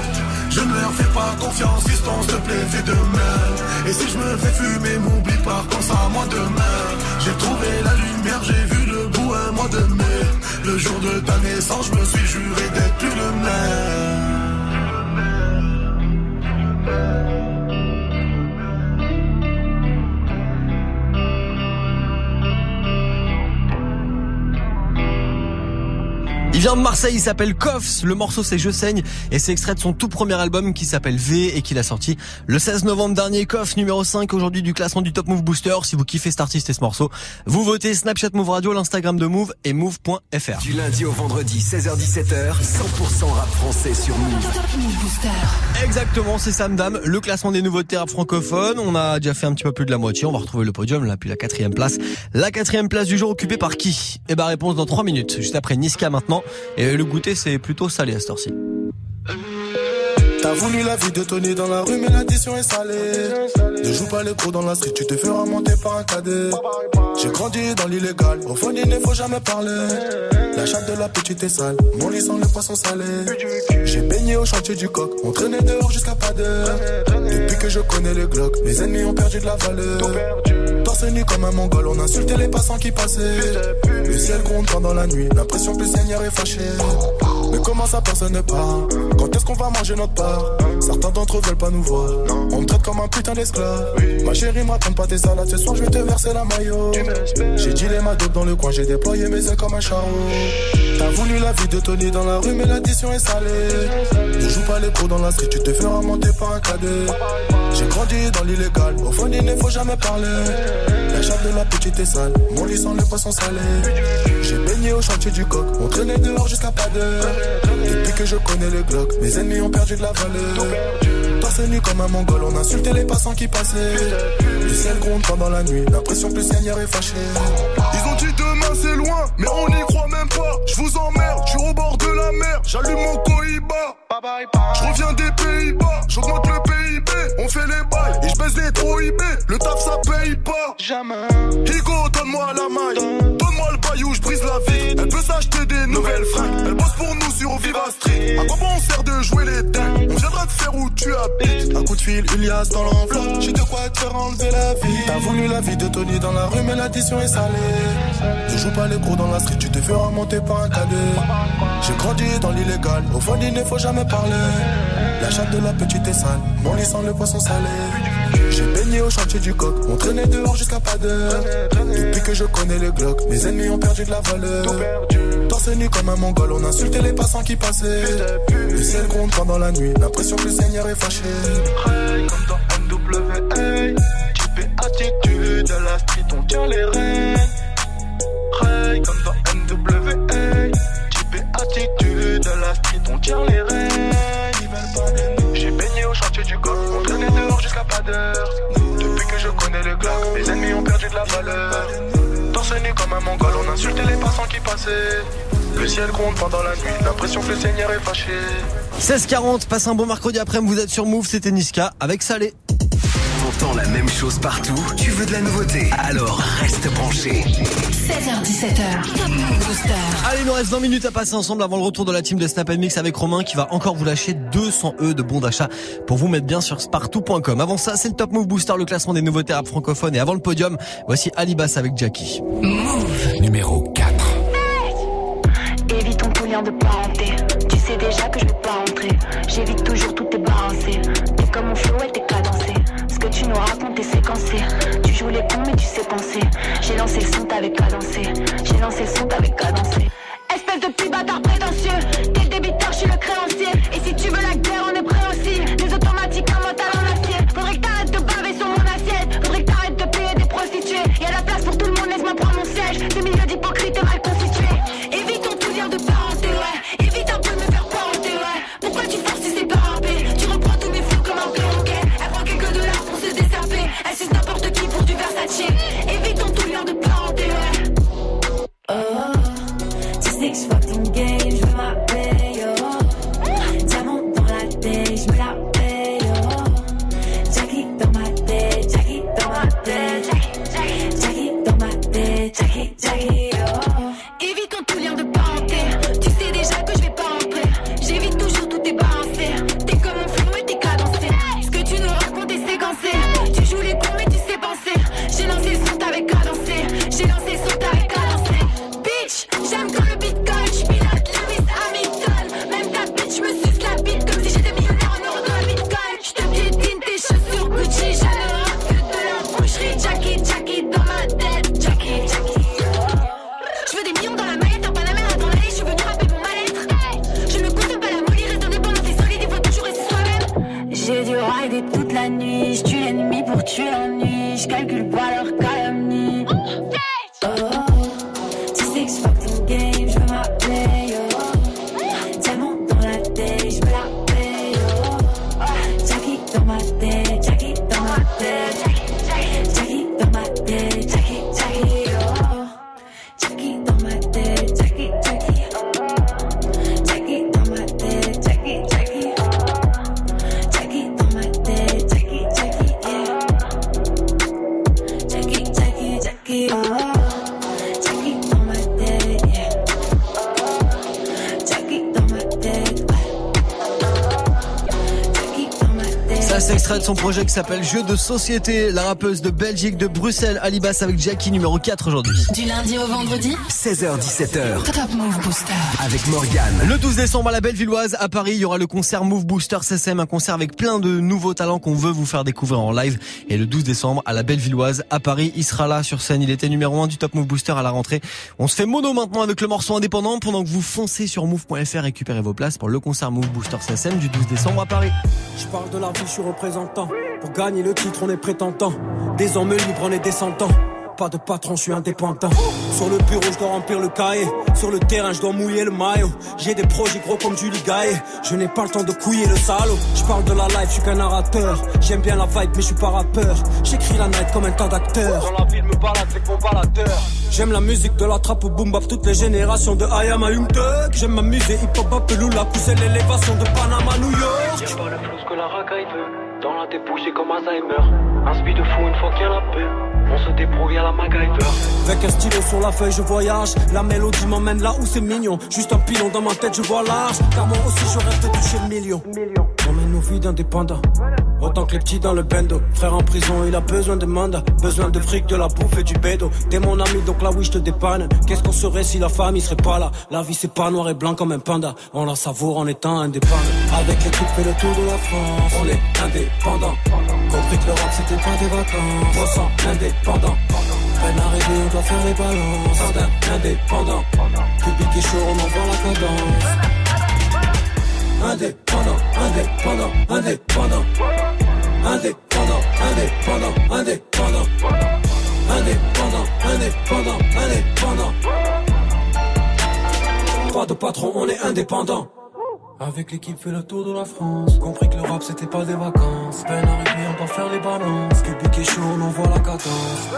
Je ne leur fais pas confiance, fiston, s'il te plaît, fais de même. Et si je me fais fumer, m'oublie pas, pense à moi demain. J'ai trouvé la lumière, j'ai vu le bout un mois de mai. Le jour de ta naissance, je me vient de Marseille, il s'appelle Koffs, le morceau c'est Je saigne et c'est extrait de son tout premier album qui s'appelle V et qu'il a sorti le 16 novembre dernier. Koffs numéro 5 aujourd'hui du classement du Top Move Booster. Si vous kiffez cet artiste et ce morceau, vous votez Snapchat Move Radio, l'Instagram de Move et Move.fr. Du lundi au vendredi 16h17h, 100% rap français sur Move. Exactement, c'est Sam Dam, le classement des nouveautés rap francophones. On a déjà fait un petit peu plus de la moitié, on va retrouver le podium là puis la quatrième place. La quatrième place du jour occupée par qui? Eh ben réponse dans 3 minutes, juste après Niska maintenant. Et le goûter, c'est plutôt salé à cette heure-ci. T'as voulu la vie de Tony dans la rue, mais l'addition est salée. Ne joue pas les gros dans la street, tu te feras monter par un cadet. J'ai grandi dans l'illégal, au fond il ne faut jamais parler. La chatte de la petite est sale, mon lit sans le poisson salé. J'ai baigné au chantier du coq, on traînait dehors jusqu'à pas d'heure. Depuis que je connais le Glock, mes ennemis ont perdu de la valeur. Nu comme un mongol, on insultait les passants qui passaient. Le ciel gronde pendant la nuit, l'impression que le Seigneur est fâché. Mais comment ça personne ne parle Quand est-ce qu'on va manger notre part Certains d'entre eux veulent pas nous voir. On me traite comme un putain d'esclave. Ma chérie raconte pas tes salades Ce soir je vais te verser la maillot. J'ai dit les ma dope dans le coin J'ai déployé mes ailes comme un charreau T'as voulu la vie de Tony dans la rue Mais l'addition est salée. Ne joue pas les pros dans la street Tu te feras monter par un cadet. J'ai grandi dans l'illégal Au fond il ne faut jamais parler. La chatte de la petite est sale Mon lit sans le poisson salé. J'ai baigné au chantier du coq On traînait dehors jusqu'à pas d'heure depuis que je connais le Glock, mes ennemis ont perdu de la valeur. Torse nu comme un mongol, on insultait les passants qui passaient. Le ciel gronde pendant la nuit, l'impression que le Seigneur est fâché. Ils ont dit demain c'est loin, mais on n'y croit même pas. Je vous emmerde, je suis au bord de la mer, j'allume mon Cohiba. Je reviens des Pays-Bas, j'augmente le PIB, on fait les bails et je baisse les trop IB. Le taf ça paye pas. Jamais. Higo, donne-moi la maille, donne-moi le paillou, je brise la vie. Elle peut s'acheter des nouvelles fringues, elle bosse pour nous sur Viva Street. À quoi bon on sert de jouer les dingues? On viendra te faire où tu habites. Un coup de fil, Ilias dans l'enveloppe. J'ai de quoi te faire enlever la vie. T'as voulu la vie de Tony dans la rue, mais l'addition est salée. Ne joue pas les gros dans la street, tu te feras monter par un cadet. J'ai grandi dans l'illégal, au fond il ne faut jamais parler. La chatte de la petite est sale, mon lit sans le poisson salé. Baigné au chantier du coq, on traînait dehors jusqu'à pas d'heure. Depuis que je connais le Glock, mes ennemis ont perdu de la valeur. Torse nu comme un mongol, on insultait les passants qui passaient. Le ciel gronde pendant la nuit, l'impression que le Seigneur est fâché. comme dans NWA, type attitude, de la street on tient les rênes. Ray comme dans NWA, type attitude, de la street on tient les rênes. J'ai baigné au chantier du coq, on traînait dehors jusqu'à pas d'heure. Depuis que je connais le Glock, mes ennemis ont perdu de la valeur. Torse nu comme un mongol, on insultait les passants qui passaient. Le ciel gronde pendant la nuit, l'impression que le Seigneur est fâché. 16h40, passe un bon mercredi après-midi, vous êtes sur Move, c'était Niska avec Salé. T'entends la même chose partout, tu veux de la nouveauté, alors reste branché. 16h17h, Top Move Booster. Allez, il nous reste 20 minutes à passer ensemble avant le retour de la team de Snap Mix avec Romain qui va encore vous lâcher 200 E de bons d'achat pour vous mettre bien sur spartou.com. Avant ça, c'est le Top Move Booster, le classement des nouveautés rap francophones et avant le podium, voici Alibas avec Jackie. Move Numéro 4. Évite ton lien de parenté. Tu sais déjà que je vais pas rentrer. J'évite toujours tout tes balancé. T'es comme mon flow et t'es cadencé. Tu nous racontes est séquencé. Tu joues les cons mais tu sais penser. J'ai lancé le son, t'avais cadencé. J'ai lancé le son, t'avais cadencé. Espèce de petit bâtard prétentieux. T'es le débiteur, je suis le créancier. Et si tu veux la son projet qui s'appelle Jeu de société. La rappeuse de Belgique, de Bruxelles, Alibas avec Jackie numéro 4 aujourd'hui. Du lundi au vendredi 16h17h. Top Move Booster. Avec Morgane. Le 12 décembre à la Bellevilloise, à Paris, il y aura le concert Move Booster CSM, un concert avec plein de nouveaux talents qu'on veut vous faire découvrir en live. Et le 12 décembre à la Bellevilloise, à Paris, il sera là sur scène. Il était numéro 1 du Top Move Booster à la rentrée. On se fait mono maintenant avec le morceau indépendant pendant que vous foncez sur move.fr récupérez vos places pour le concert Move Booster CSM du 12 décembre à Paris. Je parle de la vie, je suis représentant. Pour gagner le titre, on est prétentant. Des hommes libres, on est descendants. Pas de patron, je suis indépendant. Sur le bureau, je dois remplir le cahier. Sur le terrain, je dois mouiller le maillot. J'ai des projets gros comme Julie Gaillet. Je n'ai pas le temps de couiller le salaud. Je parle de la life, je suis qu'un narrateur. J'aime bien la vibe, mais je suis pas rappeur. J'écris la night comme un tas d'acteurs. Dans la ville, me balade avec mon baladeur. J'aime la musique de la trappe au boom bap, toutes les générations de I am a Young J'aime m'amuser, hip hop, la pousser l'élévation de Panama, New York. Pas le flou que la racaille veut. Dans la débouche, comme Alzheimer. Un speed de fou une fois qu'il y a la paix. On se débrouille à la MacGyver. Avec un stylo sur la feuille, je voyage. La mélodie m'emmène là où c'est mignon. Juste un pilon dans ma tête, je vois large. Car moi aussi, je rêve de toucher. On mène nos vies d'indépendants. Autant que les petits dans le bendo. Frère en prison, il a besoin de mandat. Besoin de fric, de la bouffe et du bédo. T'es mon ami, donc là oui, je te dépanne. Qu'est-ce qu'on serait si la famille serait pas là? La vie, c'est pas noir et blanc comme un panda. On la savoure en étant indépendant. Avec l'équipe, fait le tour de la France. On est indépendant. Compris que l'Europe, c'était pas des vacances. On sent indépendant. Peine arrivée, on doit faire les balances. Indépendant. Public et chaud, on envoie la cadence. Indépendant, indépendant, indépendant. Indépendant, indépendant, indépendant. Indépendant, indépendant, indépendant. Pas de patron, on est indépendant. Avec l'équipe fait le tour de la France Compris que l'Europe c'était pas des vacances Peine arrivée on doit faire les balances Cubic est chaud on envoie la cadence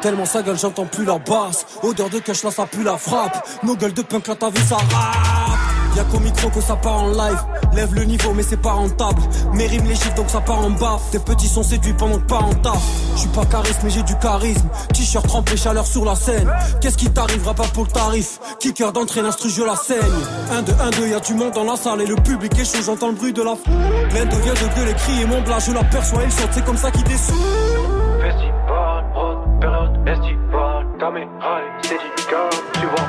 Tellement sa gueule j'entends plus la basse Odeur de cash là ça pue la frappe Nos gueules de punk là ta vie ça rappe Y'a qu'au micro que ça part en live. Lève le niveau, mais c'est pas rentable. Mes rimes les chiffres, donc ça part en baf. Tes petits sont séduits pendant que pas en taf. J'suis pas charisme, mais j'ai du charisme. T-shirt trempé, chaleur sur la scène. Qu'est-ce qui t'arrivera pas pour le tarif? Kicker d'entrée, l'instru, je la saigne. Un, deux, un, deux, y'a du monde dans la salle et le public est chaud, j'entends le bruit de la foule. Plein de vient de gueuler, crier mon blas, je l'aperçois, il saute, c'est comme ça qu'il descend. Festival, période estival, caméra, c'est du tu vois,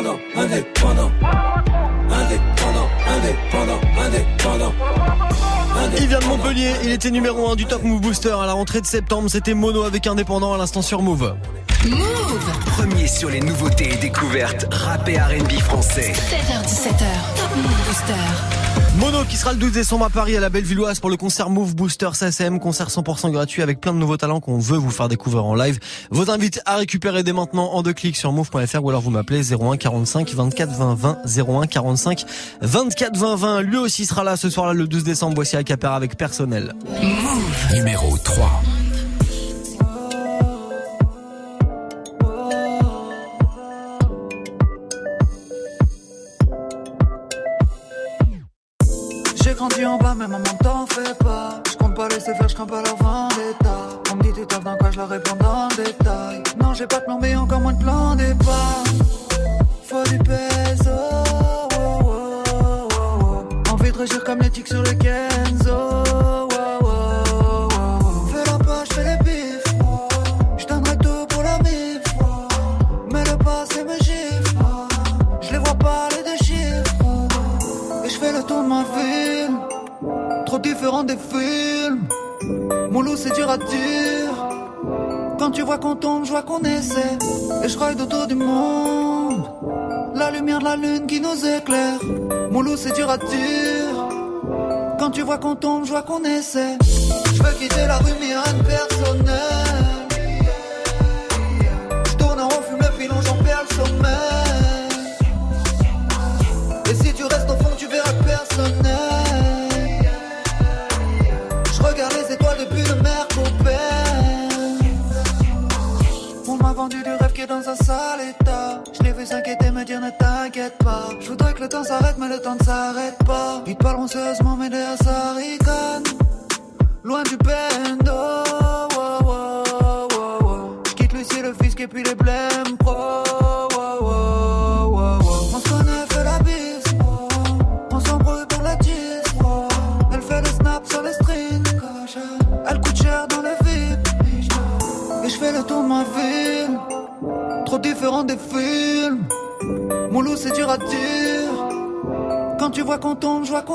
indépendant, indépendant. Indépendant, indépendant, indépendant. Il vient de Montpellier, il était numéro 1 du Top Move Booster à la rentrée de septembre. C'était Mono avec Indépendant à l'instant sur Move. Move Premier sur les nouveautés et découvertes rap et R&B français. 7h17h, Top Move Booster. Mono qui sera le 12 décembre à Paris à la Bellevilloise pour le concert Move Booster SSM, concert 100% gratuit avec plein de nouveaux talents qu'on veut vous faire découvrir en live. Vos invites à récupérer dès maintenant en deux clics sur move.fr ou alors vous m'appelez 01 45 24 20 20 01 45 24 20 20. Lui aussi sera là ce soir-là le 12 décembre. Voici Acapera avec personnel. Move numéro 3. Grandi en bas, mais maman t'en fais pas. Je compte pas laisser faire, je crains pas leur vendetta. On me dit tu taffes dans quoi, je leur réponds dans le détail. Non, j'ai pas de plan, mais encore moins de plan départ. Faut du peso. Oh, oh, oh, Envie de régir comme les tics sur le Kenzo. Des films. Mon loup, c'est dur à dire. Quand tu vois qu'on tombe, je vois qu'on essaie. Et je ride autour du monde. La lumière de la lune qui nous éclaire. Mon loup, c'est dur à dire. Quand tu vois qu'on tombe, je vois qu'on essaie. Je veux quitter la rue, mais rien.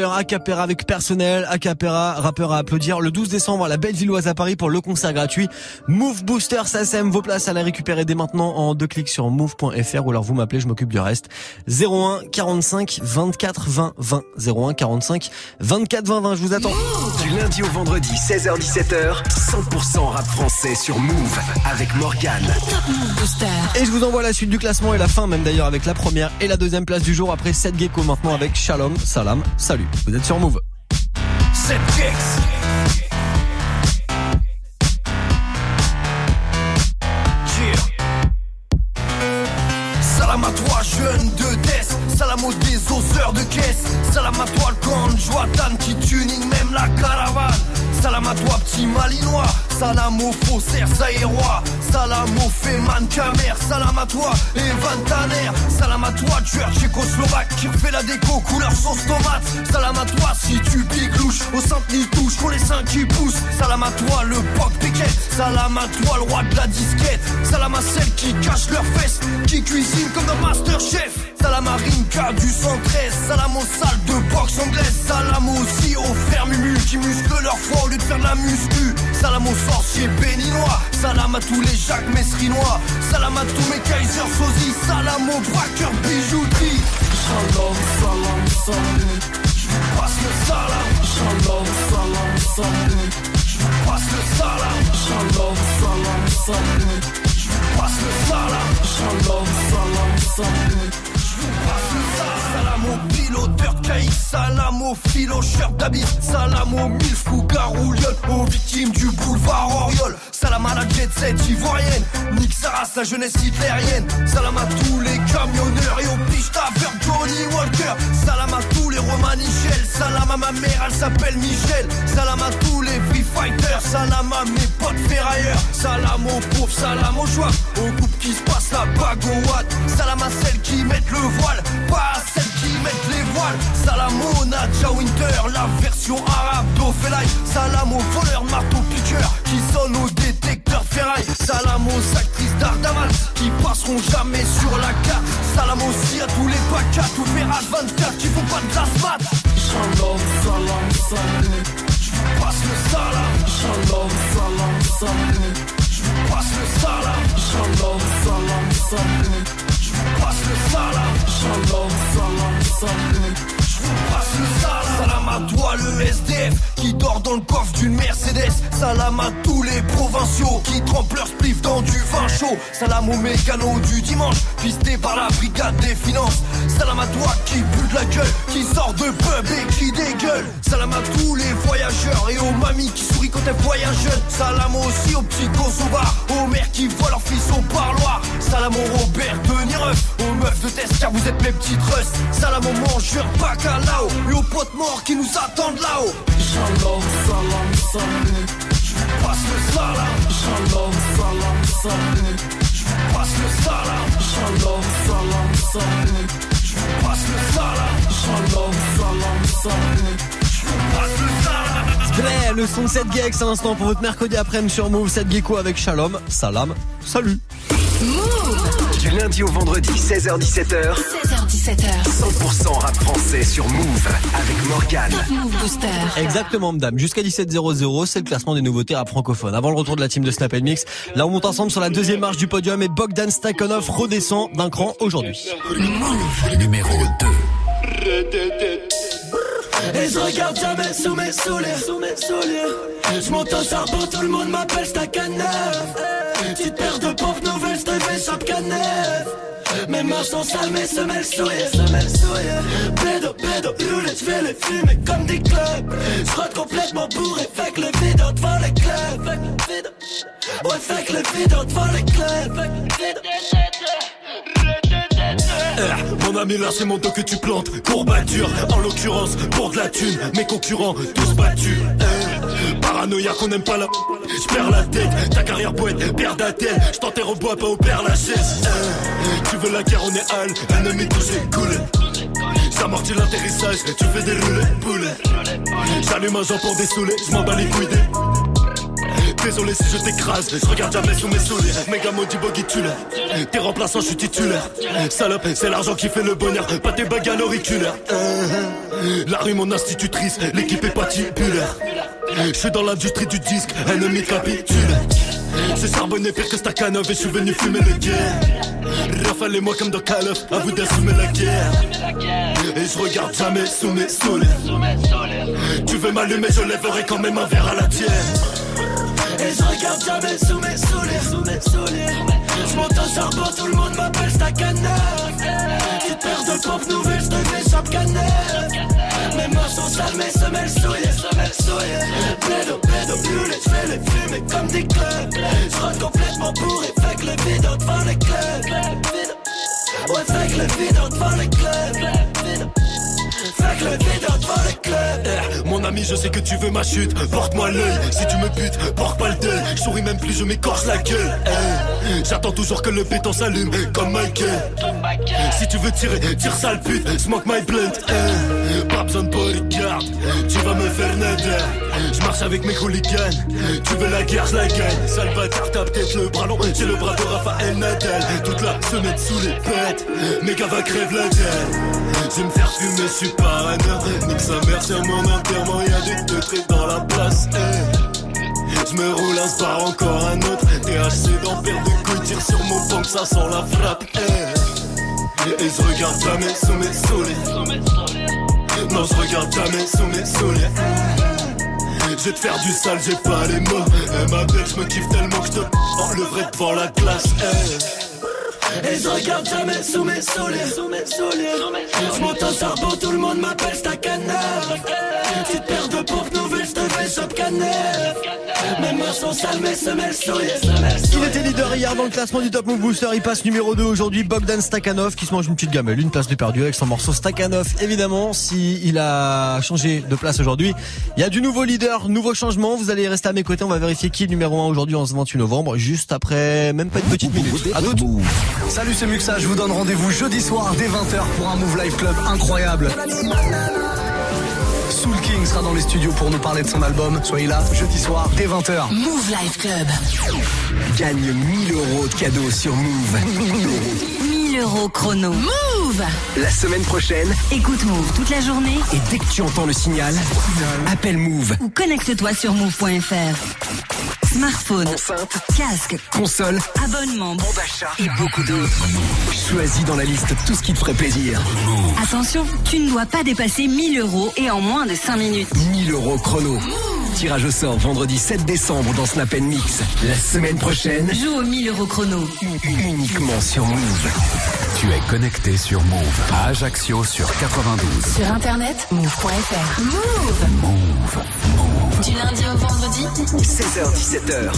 Phil. Acapera avec personnel, Acapera, rappeur à applaudir le 12 décembre à la Bellevilloise à Paris pour le concert gratuit. Move Booster vos places à la récupérer dès maintenant en deux clics sur move.fr ou alors vous m'appelez, je m'occupe du reste. 01 45 24 20 20. 01 45 24 20 20, je vous attends. Du lundi au vendredi, 16h17h, 100% rap français sur Move avec Morgan. Top Move Booster. Et je vous envoie la suite du classement et la fin même d'ailleurs avec la première et la deuxième place du jour après 7 gecko maintenant avec Shalom, Salam, salut. Vous êtes sur Move. Salam à toi, jeune de Death. Salam aux désosseurs de caisse. Salam à toi, le camp de qui tuning même la caravane. Salam à toi, petit malinois. Salam aux faussaires roi Salam aux Feman Kamer. Salam à toi Evan Tanner Salam à toi tueur tchécoslovaque Qui refait la déco couleur sauce tomate. Salam à toi si tu piques louche Au centre ni touche pour les seins qui poussent. Salam à toi le poc piquet. Salam à toi le roi de la disquette. Salam à celles qui cachent leurs fesses Qui cuisinent comme dans Masterchef. Salam à Rinka du 113 Salam aux salles de boxe anglaise Salam aussi aux frères Mumu Qui musclent leur foi au lieu de faire de la muscu Salam aux sorciers béninois. Salam à tous les Jacques Messrinois Salam à tous mes Kaiser Sozy Salam aux braqueurs bijouterie Shalom, salam, salut Je vous passe le salam. Shalom, salam, salut Je vous passe le salam. Shalom, salam, salut Je vous passe le salam. Shalom, salam, salut Salam. au piloteur caïd, salam au filocheur d'habit, salam au mille fous garou aux victimes du boulevard Oriol, salam à la jet set ivoirienne, Sarah, sa jeunesse hitlérienne, salam à tous les camionneurs et aux piches Johnny Walker, salam à tous les Romanichel, salam à ma mère, elle s'appelle Michel, salam à tous les free fighters, salam à mes potes ferrailleurs, salam aux pauvres, salam aux joies, au groupe qui se passe la bague au salam à celles qui mettent le voile, pas à celles qui mettent les voiles, salam au Nadja Winter, la version arabe d'Ophelai, salam aux voleurs marteau piqueurs qui sonnent au détecteur ferraille, salam aux actrices d'Ardaman qui passeront jamais sur la carte, salam aussi à tous les pacas, tout verras 24 qui font pas de glace mat. Shalom, salam, salut, je vous passe le salam, shalom, salam, salut, je vous passe le salam, shalom, salam, salut, passe le salam, shalom, salam, salut. Salam à toi le SDF qui dort dans le coffre d'une Mercedes. Salam à tous les provinciaux qui trempent leur spliff dans du vin chaud. Salam aux mécanos du dimanche, pistés par la brigade des finances. Salam à toi qui pue de la gueule, qui sort de pub et qui dégueule. Salam à tous les voyageurs et aux mamies qui sourient quand elles voyagent. Salam aussi aux petits Kosovars, aux mères qui voient leurs fils au parloir. Salam au Robert de Nireuf, aux meufs de test car vous êtes mes petites russes. Salam aux mangeurs bacalao et aux potes morts qui nous attendent là-haut. Shalom, salam, salut. Je vous passe le salam. Shalom, salam, salut. Je vous passe le salam. Shalom, salam, salut. Je vous passe le salam. Shalom, salam, salut. Je vous passe le salam. le son de 7 Gex à l'instant pour votre mercredi après-midi sur Move 7 Gecko avec Shalom. Salam, salut. Du lundi au vendredi, 16h17h. 16h17h. 100% rap français sur Move avec Morgan. Move Booster. Exactement, madame. Jusqu'à 17h00, c'est le classement des nouveautés rap francophones. Avant le retour de la team de Snap Mix, là on monte ensemble sur la deuxième marche du podium et Bogdan Stakhanov redescend d'un cran aujourd'hui. Move numéro 2. Et je regarde jamais sous mes souliers, sous mes souliers. Je monte au charbon, tout le monde m'appelle Stakhanov. Petite paire de pauvres Mes mains sont sales, mes semelles souillées, semelles souillées. Roulette, je vais les fumer comme des clubs. Je complètement bourré, fait le vide devant les clubs. Ouais, le vide devant les clubs. Eh, mon ami, là c'est mon dos que tu plantes. Courbature, en l'occurrence, pour de la thune. Mes concurrents, tous battus. Eh, paranoïa qu'on aime pas la. J'perds la tête, ta carrière poète, père d'attel. J't'enterre au bois, pas au père la chaise. Eh, tu veux la guerre, on est hal. Ennemi touché, cool. J'amortis l'atterrissage, tu fais des roulets, poulet. J'allume un pour dessouler, j'm'en bats les couilles Désolé si je t'écrase, je regarde jamais sous mes souliers. Méga maudit boggy l'es T'es remplaçant, je suis titulaire. Salope, c'est l'argent qui fait le bonheur, pas tes bagues à l'auriculaire. La rue, mon institutrice, l'équipe est pas titulaire. Je suis dans l'industrie du disque, ennemi capitule. C'est charbonné pire que Stakhanov et je suis venu fumer le guerre. Rafale et moi comme dans Call à vous d'assumer la guerre. Et je regarde jamais sous mes souliers. Tu veux m'allumer, je lèverai quand même un verre à la tienne. Et je regarde jamais sous mes souliers, sous mes souliers. Je monte au charbon, tout le monde m'appelle Stakhanov. Petite paire de pompes nouvelles, je chaque canette. Mes mains sont sales, mes semelles souillées, semelles souillées. Pédo, je fais les fumer comme des clubs. Je complètement bourré, fait que le vide devant les clubs. Ouais, fait que le vide devant les clubs. Eh, mon je sais que tu veux ma chute. Porte-moi l'œil, si tu me butes, porte pas le deuil. Je souris même plus, je m'écorche la gueule. J'attends toujours que le béton s'allume, comme Michael. Si tu veux tirer, tire sale pute, smoke my blunt. Eh, pas besoin de bodyguard, tu vas me faire nader. Je marche avec mes hooligans, tu veux la guerre, je la gagne. Sale bâtard, t'as peut-être le bras long, j'ai le bras de Raphaël Nadal. Toute la semaine sous les pètes, mes gars va crève la gueule. Je me faire fumer, je suis parano. Nique sa mère sur mon enterrement, y'a des deux dans la place. Eh. Je me roule un spar, encore un autre. THC paire de couilles, tire sur mon pompe, ça sent la frappe. Eh. Et je regarde jamais sous mes souliers. Non, je regarde jamais sous mes souliers. Je vais te faire du sale, j'ai pas les mots. Eh, ma belle, je me kiffe tellement que je te enlèverai devant la classe. Et je regarde jamais sous mes souliers, sous mes. Je monte en charbon, tout le monde m'appelle Stacaneur. Petite paire de pompes nouvelles, je shop. Mes mains sont sales, semelles. Il était leader hier dans le classement du Top Move Booster. Il passe numéro 2 aujourd'hui. Bogdan Stakhanov qui se mange une petite gamelle, une place de perdu avec son morceau Stakhanov. Évidemment, si a changé de place aujourd'hui, il y a du nouveau leader, nouveau changement. Vous allez rester à mes côtés. On va vérifier qui est numéro 1 aujourd'hui en ce 28 novembre, juste après même pas une petite minute. À d'autres. Salut, c'est Muxa. Je vous donne rendez-vous jeudi soir dès 20h pour un Move Live Club incroyable. Soul King sera dans les studios pour nous parler de son album. Soyez là jeudi soir dès 20h. Move Life Club. Gagne 1000 euros de cadeaux sur Move. 1000 euros chrono. Move La semaine prochaine, Écoute Move toute la journée et dès que tu entends le signal, appelle Move. ou connecte-toi sur move.fr. Smartphone, Enceinte, casque, console, abonnement, bon d'achat et beaucoup d'autres. Choisis dans la liste tout ce qui te ferait plaisir. Attention, tu ne dois pas dépasser 1000 euros et en moins de 5 minutes. 1000 euros chrono. Tirage au sort vendredi 7 décembre dans Snap Mix. La semaine prochaine, Joue au 1000 euros chrono. uniquement sur Move. Tu es connecté sur Move à Ajaccio sur 92. Sur internet, move.fr. Move Du lundi au vendredi, 16h17h.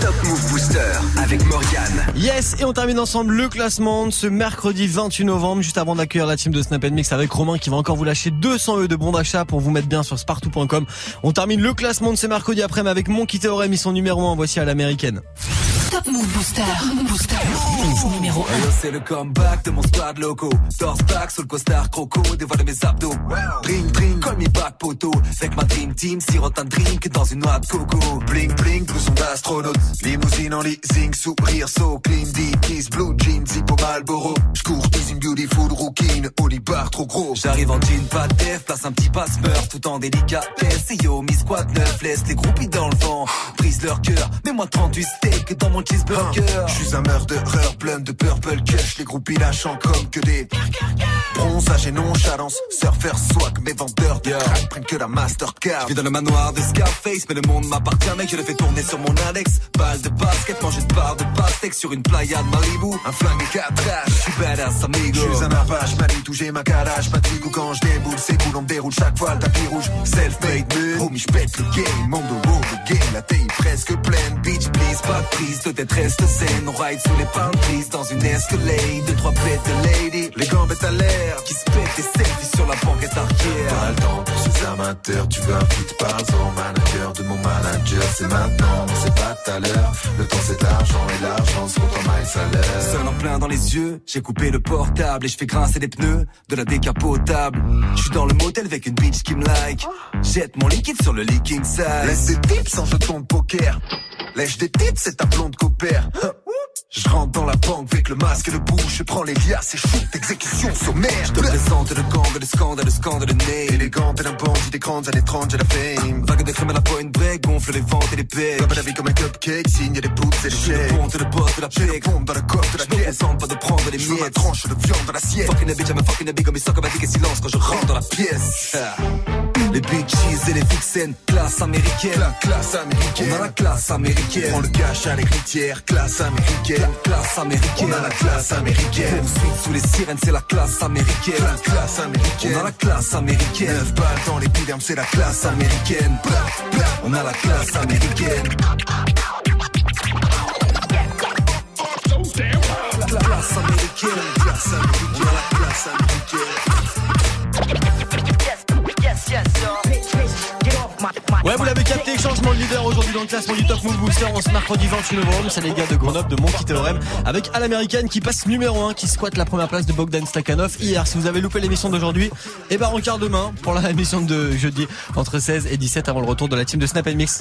Top Move Booster avec Morgane. Yes, et on termine ensemble le classement de ce mercredi 28 novembre, juste avant d'accueillir la team de Snap Mix avec Romain qui va encore vous lâcher 200 euros de bons d'achat pour vous mettre bien sur spartou.com. On termine le classement de ce mercredi après avec Monkey Theorem, ils sont numéro 1, voici à l'américaine. Top Move Booster. Booster. Numéro Hey, yo, c'est le comeback de mon squad loco. Torse back sur le costard croco, dévoile mes abdos. Drink, drink, comme mi back poteau. Avec ma dream team, sirote un drink dans une noix de coco. Bling bling, blouson d'astronaute. Limousine en leasing, sourire, so clean, deep kiss, blue jeans, hippo Malboro. J'courtise une beautiful rouquine, Oli bar trop gros. J'arrive en jean, pas de def, place un petit passe-meurtre tout en délicatesse. Et yo, mi squad neuf, laisse les groupies dans le vent. Brise leur cœur, mets-moi 38 steaks dans mon cheeseburger. Je suis un murderer plein de purple cush, les groupies lâchant comme que des bronzage et nonchalance. Surfer swag, mes vendeurs de crack prennent que la Mastercard. Je vis dans le manoir de Scarface, mais le monde m'appartient, mec, je le fais tourner sur mon Alex. Balle de basket, manger de barre de pastèque sur une playa de Malibu. Un flingue et quatre. Je suis badass, amigo. Je suis un apache, Manitou, j'ai ma calage, pas de frigo quand je déboule, c'est cool, on chaque fois le tapis rouge. Self-made man, homie, j'pète le game, monde au le game, la taille presque pleine, bitch, please, Pas de prise, de tête reste saine. On ride sous les trees dans une escalade. Deux, trois bêtes lady. les gambettes à l'air. Qui se pètent des selfies sur la banquette arrière. Pas le temps amateurs, tu veux un feat, parle-en au manager de mon manager, c'est maintenant, non c'est pas tout à l'heure. Le temps c'est de l'argent et l'argent se compte en salaire. Seul en plein dans les yeux, j'ai coupé le portable et je fais grincer les pneus de la décapotable. Je suis dans le motel avec une bitch qui me like. Jette mon liquide sur le leaking side. Laisse des tips en jeton de poker. Lèche des tips, c'est ta blonde copère. Je rentre dans la banque avec le masque et le bouche, je prends les liasses et shoot, exécution sommaire. Je te présente le gang, le scandale, le scandale, le nez. Élégante et d'un bandit des grandes années 30, j'ai la fame. Vague de crème à la point break, gonfle les ventes et les pecs. Comme la vie comme un cupcake, signe des poutres et des Je suis le chèques. boss de la pec. pompe dans la coque de la Je pièce. contente pas de prendre les Je veux ma miettes. tranche de viande dans l'assiette. Fucking a bitch, I'm a fucking a big, comme il sort comme un dick et silence quand je rentre dans la pièce. Les bitches et les vixens, classe américaine. La classe américaine. On a la classe américaine. Prends le cash à l'héritière, classe américaine. Classe américaine. On a la classe américaine. Poursuite sous les sirènes, c'est la classe américaine. La classe américaine. On a la classe américaine. 9 balles dans l'épiderme, c'est la classe américaine. On a la classe américaine. La classe américaine. Classe américaine. On a la classe américaine. Ouais, vous l'avez capté, changement de leader aujourd'hui dans le classement du Top Move Booster en ce mercredi 28 novembre. C'est les gars de Grenoble de Monkey Theorem avec à l'américaine qui passe numéro 1, qui squatte la première place de Bogdan Stakhanov hier. Si vous avez loupé l'émission d'aujourd'hui, et ben rencard demain pour la émission de jeudi entre 16 et 17 avant le retour de la team de Snap Mix.